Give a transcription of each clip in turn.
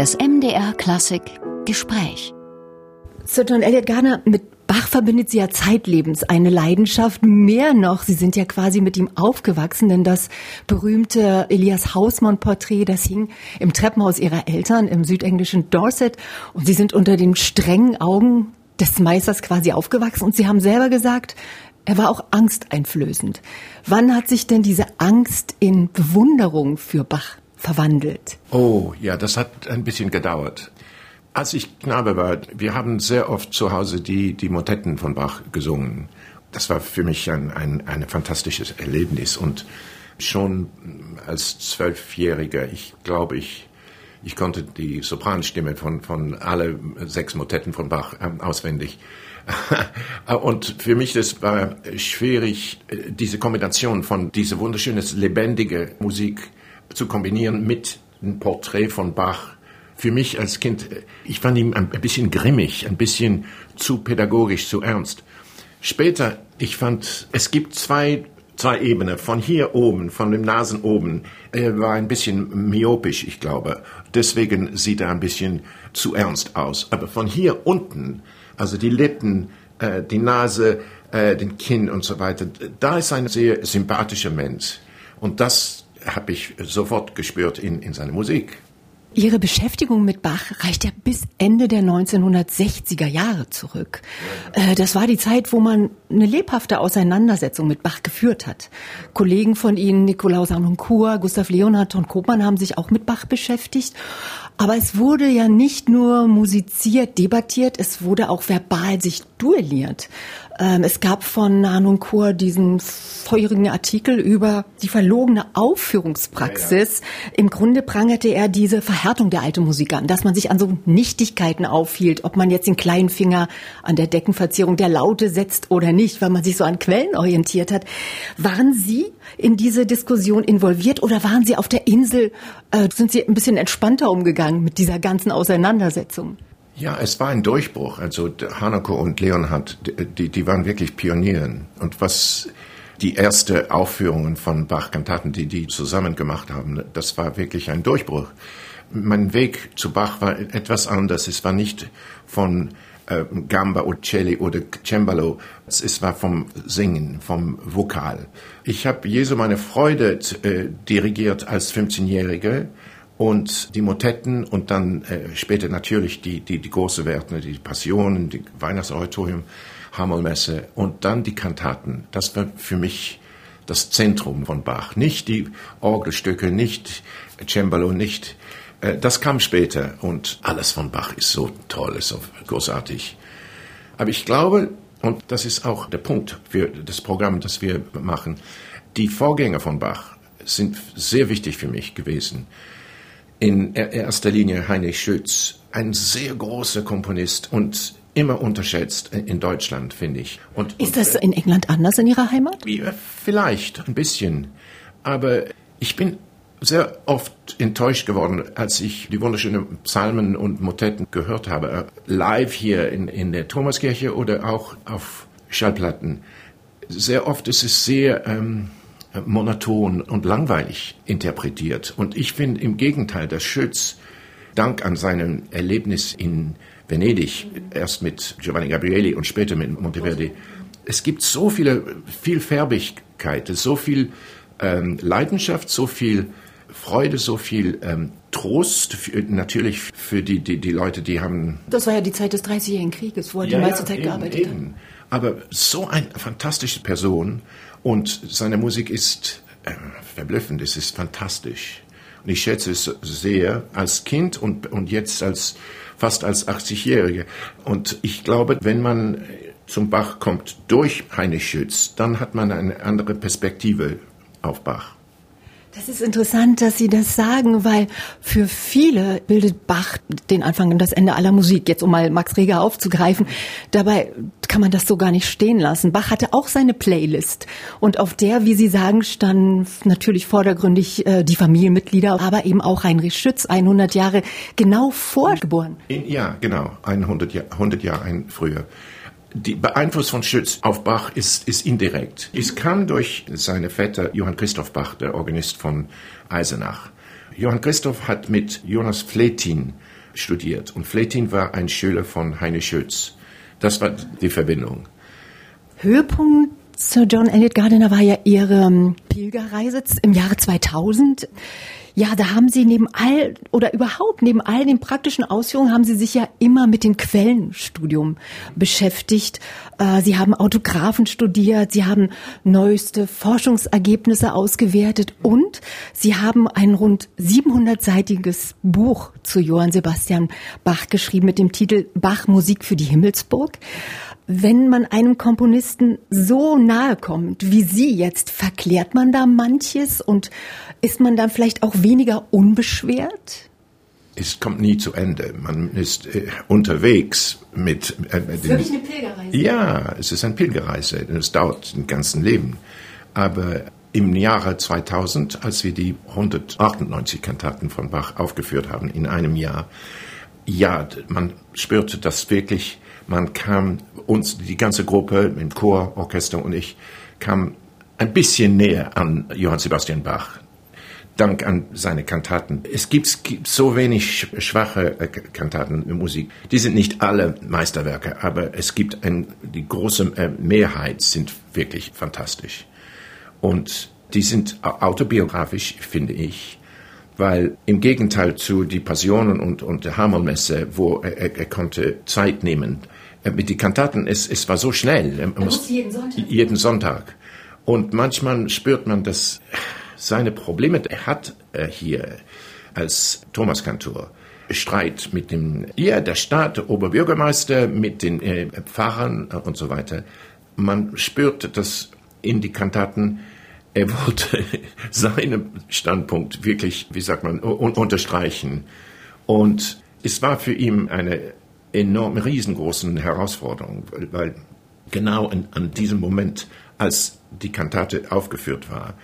Das MDR Klassik Gespräch. Sir John Elliott Garner, mit Bach verbindet sie ja zeitlebens eine Leidenschaft. Mehr noch, sie sind ja quasi mit ihm aufgewachsen, denn das berühmte Elias Hausmann-Porträt, das hing im Treppenhaus ihrer Eltern im südenglischen Dorset. Und sie sind unter den strengen Augen des Meisters quasi aufgewachsen. Und sie haben selber gesagt, er war auch angsteinflößend. Wann hat sich denn diese Angst in Bewunderung für Bach verwandelt? Oh, ja, das hat ein bisschen gedauert. Als ich Knabe war, wir haben sehr oft zu Hause die, die Motetten von Bach gesungen. Das war für mich ein, ein, ein fantastisches Erlebnis und schon als Zwölfjähriger, ich glaube, ich, ich konnte die Sopranstimme von, von alle sechs Motetten von Bach ähm, auswendig. Und für mich das war schwierig, diese Kombination von diese wunderschöne, lebendige Musik zu kombinieren mit einem Porträt von Bach. Für mich als Kind, ich fand ihn ein bisschen grimmig, ein bisschen zu pädagogisch, zu ernst. Später, ich fand, es gibt zwei, zwei Ebenen. Von hier oben, von dem Nasen oben, er war ein bisschen myopisch, ich glaube. Deswegen sieht er ein bisschen zu ernst aus. Aber von hier unten, also die Lippen, äh, die Nase, äh, den Kinn und so weiter, da ist ein sehr sympathischer Mensch. Und das habe ich sofort gespürt in, in seiner Musik. Ihre Beschäftigung mit Bach reicht ja bis Ende der 1960er Jahre zurück. Äh, das war die Zeit, wo man eine lebhafte Auseinandersetzung mit Bach geführt hat. Kollegen von Ihnen, Nikolaus Arnoncourt, Gustav Leonhard und Kopmann, haben sich auch mit Bach beschäftigt. Aber es wurde ja nicht nur musiziert, debattiert, es wurde auch verbal sich duelliert. Ähm, es gab von Nanunkur diesen feurigen Artikel über die verlogene Aufführungspraxis. Ja, ja. Im Grunde prangerte er diese Verhärtung der alten Musik an, dass man sich an so Nichtigkeiten aufhielt, ob man jetzt den kleinen Finger an der Deckenverzierung der Laute setzt oder nicht, weil man sich so an Quellen orientiert hat. Waren Sie in diese Diskussion involviert oder waren Sie auf der Insel, äh, sind Sie ein bisschen entspannter umgegangen mit dieser ganzen Auseinandersetzung? Ja, es war ein Durchbruch. Also Hanako und Leonhard, die, die waren wirklich Pionieren. Und was die erste Aufführungen von Bach-Kantaten, die die zusammen gemacht haben, das war wirklich ein Durchbruch. Mein Weg zu Bach war etwas anders. Es war nicht von äh, Gamba oder Celli oder Cembalo. Es war vom Singen, vom Vokal. Ich habe Jesu meine Freude äh, dirigiert als 15-Jähriger und die Motetten und dann äh, später natürlich die, die, die große Werte, die Passionen, die Weihnachtsoratorium, Hammelmesse und dann die Kantaten. Das war für mich das Zentrum von Bach. Nicht die Orgelstücke, nicht Cembalo, nicht. Äh, das kam später und alles von Bach ist so toll, ist so großartig. Aber ich glaube, und das ist auch der Punkt für das Programm, das wir machen, die Vorgänger von Bach sind sehr wichtig für mich gewesen in erster Linie Heinrich Schütz, ein sehr großer Komponist und immer unterschätzt in Deutschland, finde ich. Und, ist das in England anders in Ihrer Heimat? Vielleicht ein bisschen, aber ich bin sehr oft enttäuscht geworden, als ich die wunderschönen Psalmen und Motetten gehört habe, live hier in, in der Thomaskirche oder auch auf Schallplatten. Sehr oft ist es sehr ähm, monoton und langweilig interpretiert. Und ich finde im Gegenteil, dass Schütz dank an seinem Erlebnis in Venedig, erst mit Giovanni Gabrieli und später mit Monteverdi, es gibt so viele Vielfärbigkeit, so viel ähm, Leidenschaft, so viel Freude, so viel ähm, Trost, für, natürlich für die, die, die Leute, die haben. Das war ja die Zeit des Dreißigjährigen Krieges, wo er ja, die meiste ja, Zeit eben, gearbeitet eben. hat. Aber so eine fantastische Person und seine Musik ist äh, verblüffend, es ist fantastisch. Und ich schätze es sehr als Kind und, und jetzt als fast als 80-Jährige. Und ich glaube, wenn man zum Bach kommt durch Heinrich Schütz, dann hat man eine andere Perspektive auf Bach. Das ist interessant, dass Sie das sagen, weil für viele bildet Bach den Anfang und das Ende aller Musik. Jetzt um mal Max Reger aufzugreifen. Dabei kann man das so gar nicht stehen lassen. Bach hatte auch seine Playlist und auf der, wie Sie sagen, standen natürlich vordergründig äh, die Familienmitglieder, aber eben auch Heinrich Schütz, 100 Jahre genau vorgeboren. Ja, genau, 100 Jahre, 100 Jahre ein früher die Beeinflussung von Schütz auf Bach ist, ist indirekt. Es kam durch seine Vetter Johann Christoph Bach, der Organist von Eisenach. Johann Christoph hat mit Jonas Fletin studiert. Und Fletin war ein Schüler von Heine Schütz. Das war die Verbindung. Höhepunkt Sir John Elliott Gardiner war ja Ihre ähm, Pilgerreise im Jahre 2000. Ja, da haben Sie neben all oder überhaupt neben all den praktischen Ausführungen haben Sie sich ja immer mit dem Quellenstudium beschäftigt. Äh, Sie haben Autographen studiert, Sie haben neueste Forschungsergebnisse ausgewertet und Sie haben ein rund 700-seitiges Buch zu Johann Sebastian Bach geschrieben mit dem Titel Bach Musik für die Himmelsburg wenn man einem Komponisten so nahe kommt wie Sie jetzt, verklärt man da manches und ist man dann vielleicht auch weniger unbeschwert? Es kommt nie zu Ende. Man ist äh, unterwegs mit. Äh, es ist wirklich eine Pilgerreise. Ja, es ist eine Pilgerreise. Es dauert ein ganzes Leben. Aber im Jahre 2000, als wir die 198 Kantaten von Bach aufgeführt haben in einem Jahr, ja, man spürte das wirklich man kam, uns, die ganze Gruppe, im Chor, Orchester und ich, kam ein bisschen näher an Johann Sebastian Bach. Dank an seine Kantaten. Es gibt, gibt so wenig schwache äh, Kantaten in Musik. Die sind nicht alle Meisterwerke, aber es gibt ein, die große äh, Mehrheit sind wirklich fantastisch. Und die sind autobiografisch, finde ich weil im Gegenteil zu die Passionen und, und der Hammermesse, wo er, er, konnte Zeit nehmen, äh, mit den Kantaten, es, es war so schnell. Er muss jeden Sonntag. Jeden Sonntag. Und manchmal spürt man, dass seine Probleme, er hat äh, hier als Thomaskantor Streit mit dem, ja, der Staat, der Oberbürgermeister, mit den äh, Pfarrern äh, und so weiter. Man spürt, dass in die Kantaten er wollte seinen Standpunkt wirklich, wie sagt man, unterstreichen. Und es war für ihn eine enorm riesengroßen Herausforderung, weil, weil genau in, an diesem Moment, als die Kantate aufgeführt war,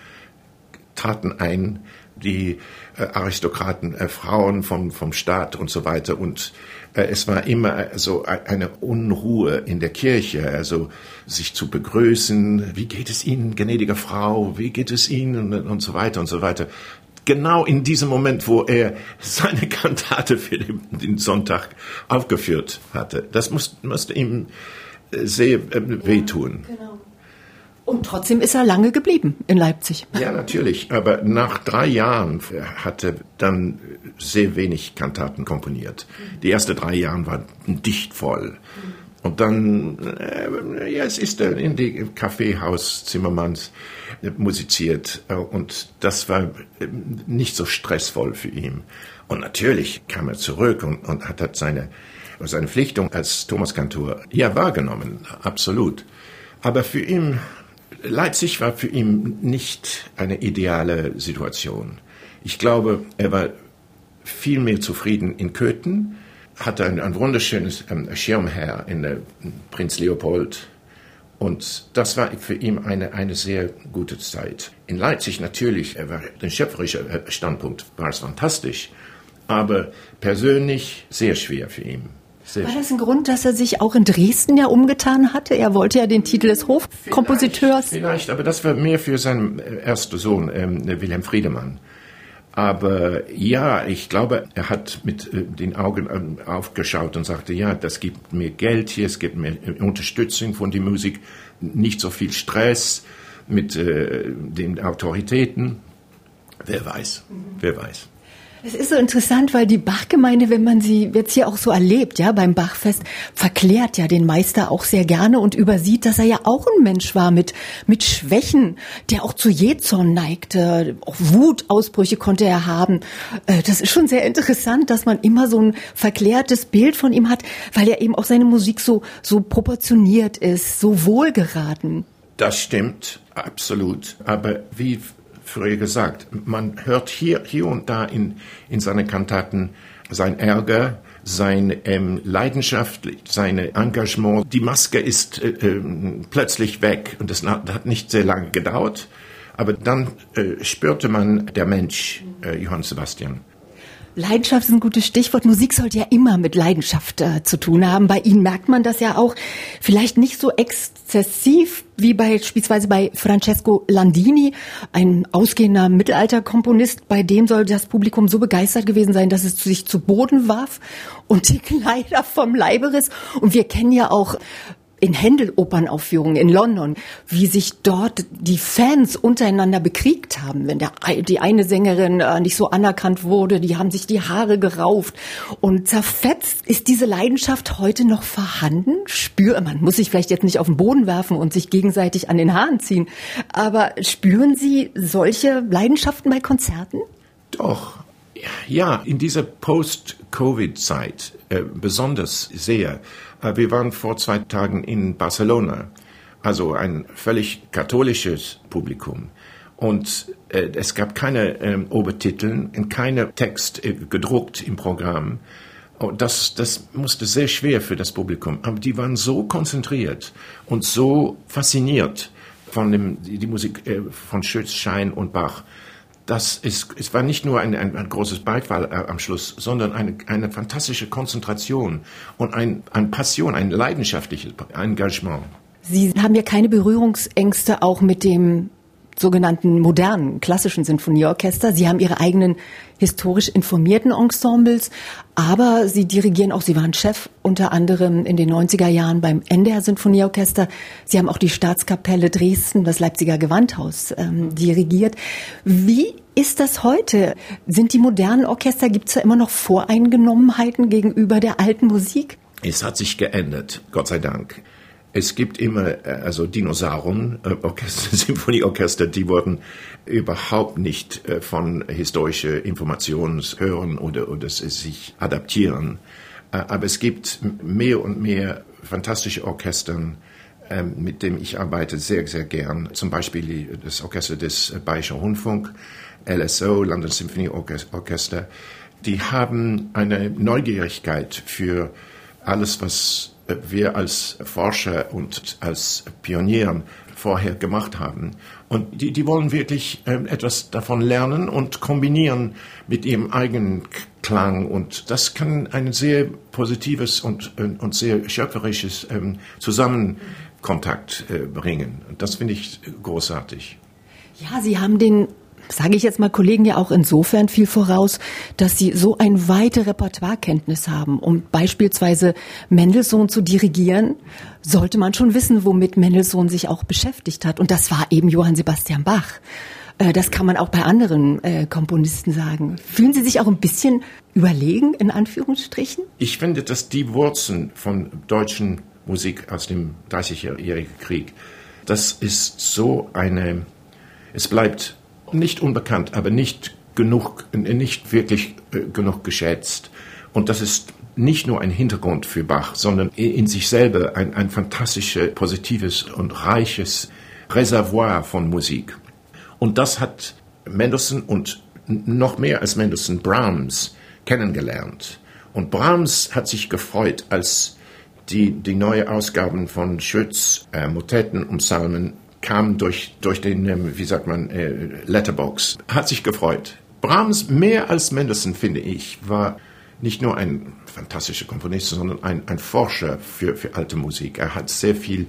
traten ein die äh, Aristokraten, äh, Frauen vom, vom Staat und so weiter. Und äh, es war immer äh, so eine Unruhe in der Kirche, also sich zu begrüßen, wie geht es Ihnen, gnädige Frau, wie geht es Ihnen und, und so weiter und so weiter genau in diesem Moment, wo er seine Kantate für den, den Sonntag aufgeführt hatte. Das muss, musste ihm äh, sehr äh, wehtun. Ja, genau. Und trotzdem ist er lange geblieben in Leipzig. Ja, natürlich. Aber nach drei Jahren hat er dann sehr wenig Kantaten komponiert. Die ersten drei Jahre waren dicht voll. Und dann, äh, ja, es ist er in die Kaffeehaus Zimmermanns musiziert äh, und das war äh, nicht so stressvoll für ihn. Und natürlich kam er zurück und, und hat, seine, seine Pflichtung als Thomaskantor ja wahrgenommen, absolut. Aber für ihn, Leipzig war für ihn nicht eine ideale Situation. Ich glaube, er war viel mehr zufrieden in Köthen, hatte ein, ein wunderschönes ähm, Schirmherr in der Prinz Leopold und das war für ihn eine, eine sehr gute Zeit. In Leipzig natürlich, er war, den schöpferischen äh, Standpunkt war es fantastisch, aber persönlich sehr schwer für ihn. Sehr war das ein Grund, dass er sich auch in Dresden ja umgetan hatte? Er wollte ja den Titel des Hofkompositeurs. Vielleicht, vielleicht aber das war mehr für seinen äh, ersten Sohn, ähm, Wilhelm Friedemann. Aber ja, ich glaube, er hat mit äh, den Augen ähm, aufgeschaut und sagte, ja, das gibt mir Geld hier, es gibt mir äh, Unterstützung von der Musik, nicht so viel Stress mit äh, den Autoritäten. Wer weiß, mhm. wer weiß. Es ist so interessant, weil die Bachgemeinde, wenn man sie jetzt hier auch so erlebt, ja, beim Bachfest, verklärt ja den Meister auch sehr gerne und übersieht, dass er ja auch ein Mensch war mit, mit Schwächen, der auch zu Jezorn neigte. Auch Wutausbrüche konnte er haben. Äh, das ist schon sehr interessant, dass man immer so ein verklärtes Bild von ihm hat, weil er eben auch seine Musik so, so proportioniert ist, so wohlgeraten. Das stimmt, absolut. Aber wie früher gesagt. Man hört hier, hier und da in, in seinen Kantaten sein Ärger, seine ähm, Leidenschaft, sein Engagement. Die Maske ist äh, äh, plötzlich weg und das hat nicht sehr lange gedauert. Aber dann äh, spürte man der Mensch, äh, Johann Sebastian. Leidenschaft ist ein gutes Stichwort. Musik sollte ja immer mit Leidenschaft äh, zu tun haben. Bei Ihnen merkt man das ja auch vielleicht nicht so exzessiv wie beispielsweise bei Francesco Landini, ein ausgehender Mittelalterkomponist. Bei dem soll das Publikum so begeistert gewesen sein, dass es sich zu Boden warf und die Kleider vom Leibe riss. Und wir kennen ja auch in Händel-Opernaufführungen in London, wie sich dort die Fans untereinander bekriegt haben, wenn der, die eine Sängerin äh, nicht so anerkannt wurde, die haben sich die Haare gerauft und zerfetzt. Ist diese Leidenschaft heute noch vorhanden? Spür, man muss sich vielleicht jetzt nicht auf den Boden werfen und sich gegenseitig an den Haaren ziehen, aber spüren Sie solche Leidenschaften bei Konzerten? Doch. Ja, in dieser Post-Covid-Zeit äh, besonders sehr. Äh, wir waren vor zwei Tagen in Barcelona, also ein völlig katholisches Publikum. Und äh, es gab keine äh, Obertitel, keine Text äh, gedruckt im Programm. Und das, das musste sehr schwer für das Publikum. Aber die waren so konzentriert und so fasziniert von dem, die Musik äh, von Schütz, Schein und Bach das ist, es war nicht nur ein, ein, ein großes Beifall äh, am Schluss, sondern eine, eine fantastische Konzentration und ein, eine Passion, ein leidenschaftliches Engagement. Sie haben ja keine Berührungsängste auch mit dem sogenannten modernen klassischen Sinfonieorchester. Sie haben ihre eigenen historisch informierten Ensembles, aber sie dirigieren auch, sie waren Chef unter anderem in den 90er Jahren beim NDR Sinfonieorchester. Sie haben auch die Staatskapelle Dresden, das Leipziger Gewandhaus ähm, dirigiert. Wie ist das heute? Sind die modernen Orchester, gibt es da immer noch Voreingenommenheiten gegenüber der alten Musik? Es hat sich geändert, Gott sei Dank. Es gibt immer, äh, also Dinosauren, äh, Orchester, Symphonieorchester, die wurden überhaupt nicht äh, von historische Informationen hören oder, oder sich adaptieren. Aber es gibt mehr und mehr fantastische Orchester, ähm, mit dem ich arbeite sehr, sehr gern. Zum Beispiel das Orchester des Bayerischen Rundfunk, LSO, London Symphony Orchester. Die haben eine Neugierigkeit für alles, was wir als Forscher und als Pionieren vorher gemacht haben. Und die, die wollen wirklich äh, etwas davon lernen und kombinieren mit ihrem eigenen Klang. Und das kann ein sehr positives und, äh, und sehr schöpferisches ähm, Zusammenkontakt äh, bringen. Und das finde ich großartig. Ja, Sie haben den sage ich jetzt mal Kollegen ja auch insofern viel voraus, dass sie so ein weite Repertoirekenntnis haben. Um beispielsweise Mendelssohn zu dirigieren, sollte man schon wissen, womit Mendelssohn sich auch beschäftigt hat. Und das war eben Johann Sebastian Bach. Äh, das kann man auch bei anderen äh, Komponisten sagen. Fühlen Sie sich auch ein bisschen überlegen, in Anführungsstrichen? Ich finde, dass die Wurzeln von deutschen Musik aus dem 30-jährigen Krieg, das ist so eine, es bleibt nicht unbekannt, aber nicht genug, nicht wirklich äh, genug geschätzt. Und das ist nicht nur ein Hintergrund für Bach, sondern in sich selber ein, ein fantastisches, positives und reiches Reservoir von Musik. Und das hat Mendelssohn und noch mehr als Mendelssohn Brahms kennengelernt. Und Brahms hat sich gefreut, als die, die neue Ausgaben von Schütz, äh, Motetten und Psalmen kam durch, durch den, ähm, wie sagt man, äh, Letterbox. Hat sich gefreut. Brahms, mehr als Mendelssohn, finde ich, war nicht nur ein fantastischer Komponist, sondern ein, ein Forscher für, für alte Musik. Er hat sehr viel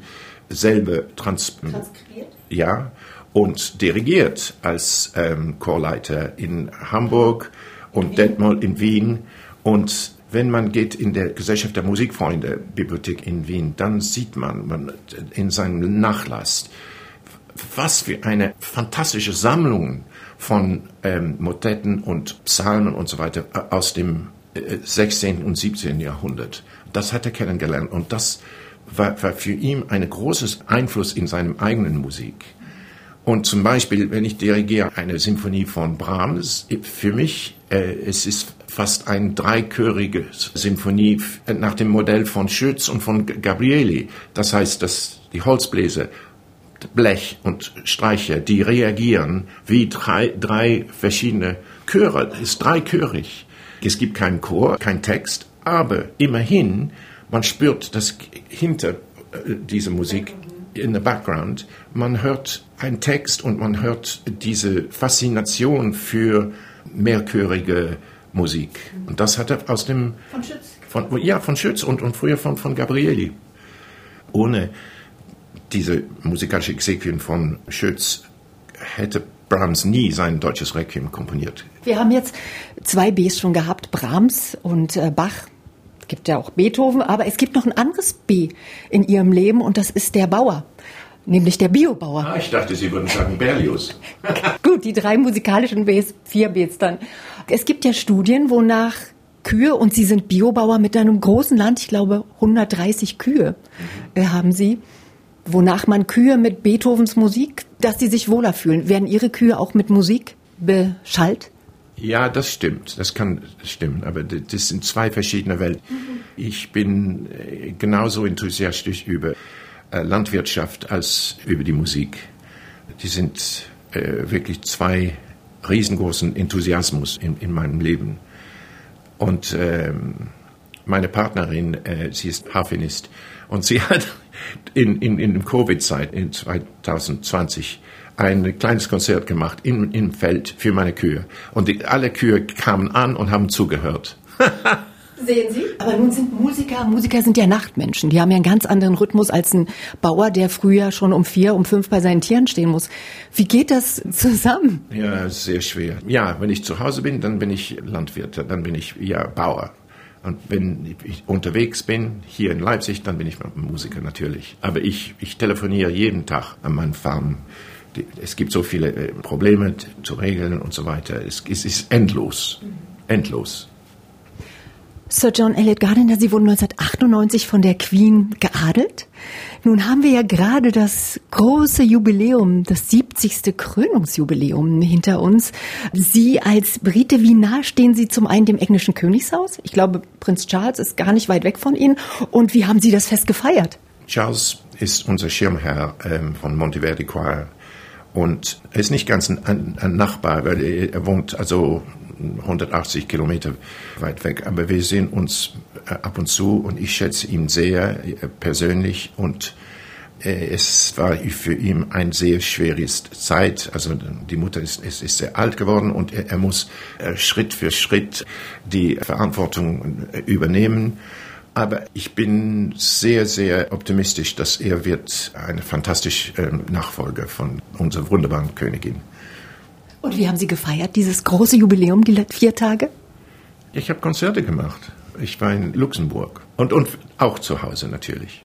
selber trans transkribiert. Ja, und dirigiert als ähm, Chorleiter in Hamburg und Detmold in Wien. Und wenn man geht in der Gesellschaft der Musikfreunde Bibliothek in Wien, dann sieht man, man in seinem Nachlass, was für eine fantastische Sammlung von ähm, Motetten und Psalmen und so weiter äh, aus dem äh, 16. und 17. Jahrhundert. Das hat er kennengelernt und das war, war für ihn ein großes Einfluss in seinem eigenen Musik. Und zum Beispiel, wenn ich dirigiere eine Symphonie von Brahms, für mich, äh, es ist fast ein dreichörige Symphonie nach dem Modell von Schütz und von Gabrieli. Das heißt, dass die Holzbläser Blech und Streicher, die reagieren wie drei, drei verschiedene Chöre. Es ist dreichörig. Es gibt keinen Chor, kein Text, aber immerhin, man spürt das hinter äh, dieser Musik in the background. Man hört einen Text und man hört diese Faszination für mehrchörige Musik. Und das hat er aus dem... Von Schütz? Von, ja, von Schütz und, und früher von, von Gabrieli. Ohne diese musikalische Exequien von Schütz hätte Brahms nie sein deutsches Requiem komponiert. Wir haben jetzt zwei Bs schon gehabt, Brahms und äh, Bach. Es gibt ja auch Beethoven, aber es gibt noch ein anderes B in ihrem Leben und das ist der Bauer, nämlich der Biobauer. Ah, ich dachte, Sie würden sagen Berlioz. Gut, die drei musikalischen Bs, vier Bs dann. Es gibt ja Studien, wonach Kühe und Sie sind Biobauer mit einem großen Land, ich glaube 130 Kühe äh, haben Sie wonach man Kühe mit Beethovens Musik, dass sie sich wohler fühlen. Werden Ihre Kühe auch mit Musik beschallt? Ja, das stimmt. Das kann stimmen. Aber das sind zwei verschiedene Welten. Ich bin äh, genauso enthusiastisch über äh, Landwirtschaft als über die Musik. Die sind äh, wirklich zwei riesengroßen Enthusiasmus in, in meinem Leben. Und ähm, meine Partnerin, äh, sie ist Harfenist und sie hat in, in, in Covid-Zeit in 2020 ein kleines Konzert gemacht im, im Feld für meine Kühe. Und die, alle Kühe kamen an und haben zugehört. Sehen Sie? Aber nun sind Musiker, Musiker sind ja Nachtmenschen. Die haben ja einen ganz anderen Rhythmus als ein Bauer, der früher schon um vier, um fünf bei seinen Tieren stehen muss. Wie geht das zusammen? Ja, sehr schwer. Ja, wenn ich zu Hause bin, dann bin ich Landwirt, dann bin ich ja Bauer. Und wenn ich unterwegs bin, hier in Leipzig, dann bin ich Musiker natürlich. Aber ich, ich telefoniere jeden Tag an meinen Farmen. Es gibt so viele äh, Probleme zu regeln und so weiter. Es, es ist endlos. Endlos. Sir John Elliot Gardiner, Sie wurden 1998 von der Queen geadelt. Nun haben wir ja gerade das große Jubiläum, das 70. Krönungsjubiläum hinter uns. Sie als Brite, wie nah stehen Sie zum einen dem englischen Königshaus? Ich glaube, Prinz Charles ist gar nicht weit weg von Ihnen. Und wie haben Sie das Fest gefeiert? Charles ist unser Schirmherr ähm, von Monteverdi Choir. Und er ist nicht ganz ein, ein Nachbar, weil er wohnt also 180 Kilometer weit weg. Aber wir sehen uns äh, ab und zu und ich schätze ihn sehr äh, persönlich und äh, es war für ihn eine sehr schwere Zeit. Also die Mutter ist, ist, ist sehr alt geworden und er, er, muss Schritt für Schritt die Verantwortung übernehmen. Aber ich bin sehr, sehr optimistisch, dass er wird eine fantastische Nachfolger von unserer wunderbaren Königin. Und wie haben Sie gefeiert, dieses große Jubiläum, die vier Tage? Ich habe Konzerte gemacht. Ich war in Luxemburg und, und auch zu Hause natürlich.